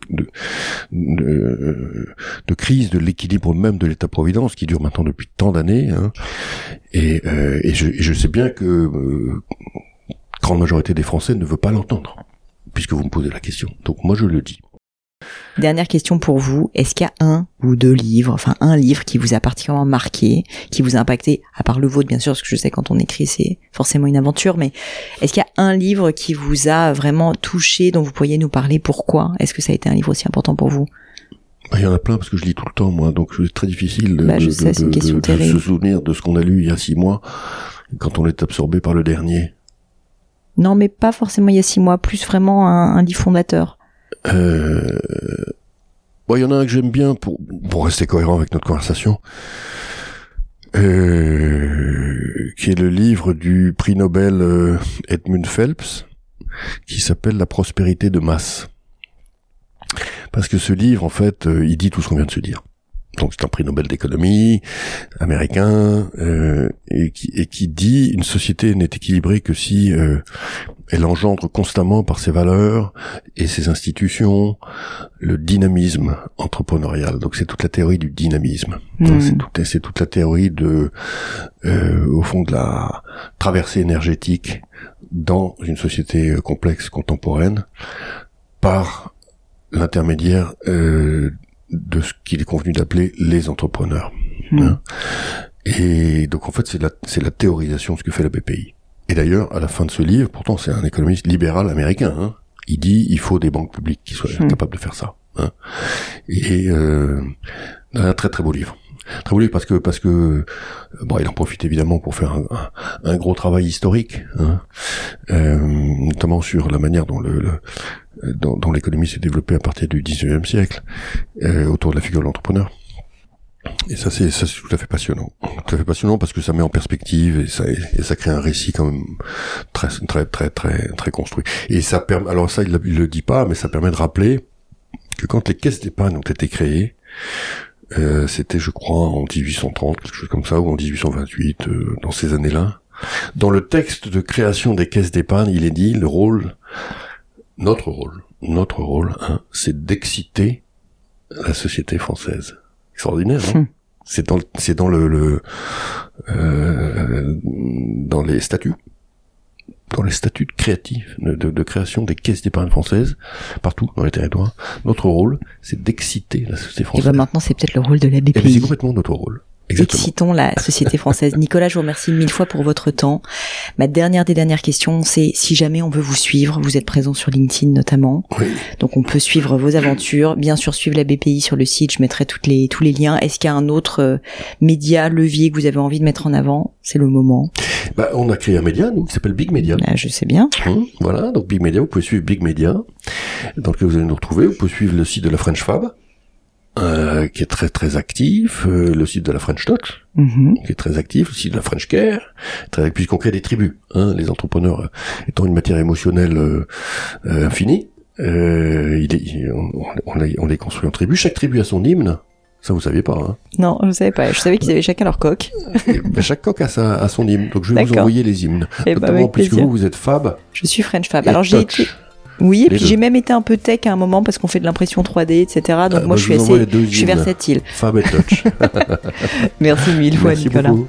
de, crise de l'équilibre même de l'État-providence qui dure maintenant depuis tant d'années. Hein. Et, euh, et, je, sais bien que euh, grande majorité des Français ne veut pas l'entendre, puisque vous me posez la question. Donc moi je le dis. Dernière question pour vous. Est-ce qu'il y a un ou deux livres, enfin un livre qui vous a particulièrement marqué, qui vous a impacté, à part le vôtre bien sûr, parce que je sais quand on écrit c'est forcément une aventure, mais est-ce qu'il y a un livre qui vous a vraiment touché, dont vous pourriez nous parler Pourquoi? Est-ce que ça a été un livre aussi important pour vous? Bah, il y en a plein parce que je lis tout le temps moi, donc c'est très difficile de, bah, se souvenir de ce qu'on a lu il y a six mois quand on est absorbé par le dernier. Non, mais pas forcément il y a six mois, plus vraiment un, un livre fondateur. Euh... Bon, il y en a un que j'aime bien pour, pour rester cohérent avec notre conversation, euh, qui est le livre du prix Nobel euh, Edmund Phelps, qui s'appelle La prospérité de masse. Parce que ce livre, en fait, euh, il dit tout ce qu'on vient de se dire donc c'est un prix Nobel d'économie américain euh, et, qui, et, qui, dit une société n'est équilibrée que si euh, elle engendre constamment par ses valeurs et ses institutions le dynamisme entrepreneurial. Donc c'est toute la théorie du dynamisme. Hmm. C'est toute la théorie de, euh, au fond, de la traversée énergétique dans une société complexe contemporaine par l'intermédiaire euh, de ce qu'il est convenu d'appeler les entrepreneurs. Hmm. Hein. et donc en fait c'est la c'est la théorisation de ce que fait la BPI. Et d'ailleurs à la fin de ce livre, pourtant c'est un économiste libéral américain, hein, il dit il faut des banques publiques qui soient hmm. capables de faire ça. Hein. Et euh, un très très beau livre. Très livre parce que parce que bon il en profite évidemment pour faire un, gros travail historique, hein, euh, notamment sur la manière dont le, le dont, l'économie s'est développée à partir du 19e siècle, euh, autour de la figure de l'entrepreneur. Et ça c'est ça c'est tout à fait passionnant, tout à fait passionnant parce que ça met en perspective et ça et ça crée un récit quand même très très très très très construit. Et ça permet alors ça il, le dit pas mais ça permet de rappeler que quand les caisses d'épargne ont été créées, euh, c'était je crois en 1830 quelque chose comme ça ou en 1828 euh, dans ces années-là. Dans le texte de création des caisses d'épargne, il est dit le rôle notre rôle, notre rôle, hein, c'est d'exciter la société française. Extraordinaire, hein. hmm. C'est dans, c'est dans le, le euh, dans les statuts, dans les statuts créatifs de, de, création des caisses d'épargne françaises partout dans les territoires. Notre rôle, c'est d'exciter la société française. Et ben maintenant, c'est peut-être le rôle de la BPI. C'est complètement notre rôle. Excitons la société française. Nicolas, je vous remercie mille fois pour votre temps. Ma dernière des dernières questions, c'est si jamais on veut vous suivre, vous êtes présent sur LinkedIn notamment. Oui. Donc on peut suivre vos aventures, bien sûr suivre la BPI sur le site, je mettrai toutes les tous les liens. Est-ce qu'il y a un autre euh, média, levier que vous avez envie de mettre en avant? C'est le moment. Bah, on a créé un média, nous, qui s'appelle Big Media. Bah, je sais bien. Hum, voilà, donc Big Media, vous pouvez suivre Big Media, dans lequel vous allez nous retrouver. Vous pouvez suivre le site de la French Fab, euh, qui est très très actif, euh, le site de la French Touch, mhm. qui est très actif, le site de la French Care, très puisqu'on crée des tribus, hein, les entrepreneurs euh, étant une matière émotionnelle infinie, il est, on, on, les construit en tribus, chaque tribu a son hymne, Ça, vous saviez pas, hein Non, je ne savais pas. Je savais qu'ils avaient chacun leur coq. Et, ben, chaque coq a, sa, a son hymne. Donc, je vais vous envoyer les hymnes. Eh ben, Notamment, avec puisque plaisir. vous, vous êtes Fab. Je suis French Fab. et Alors j'ai été. Oui, et puis j'ai même été un peu tech à un moment parce qu'on fait de l'impression 3D, etc. Donc Ah, moi bah, je je suis assez, je suis versatile. Fab et Touch. Merci mille fois Merci Nicolas. beaucoup.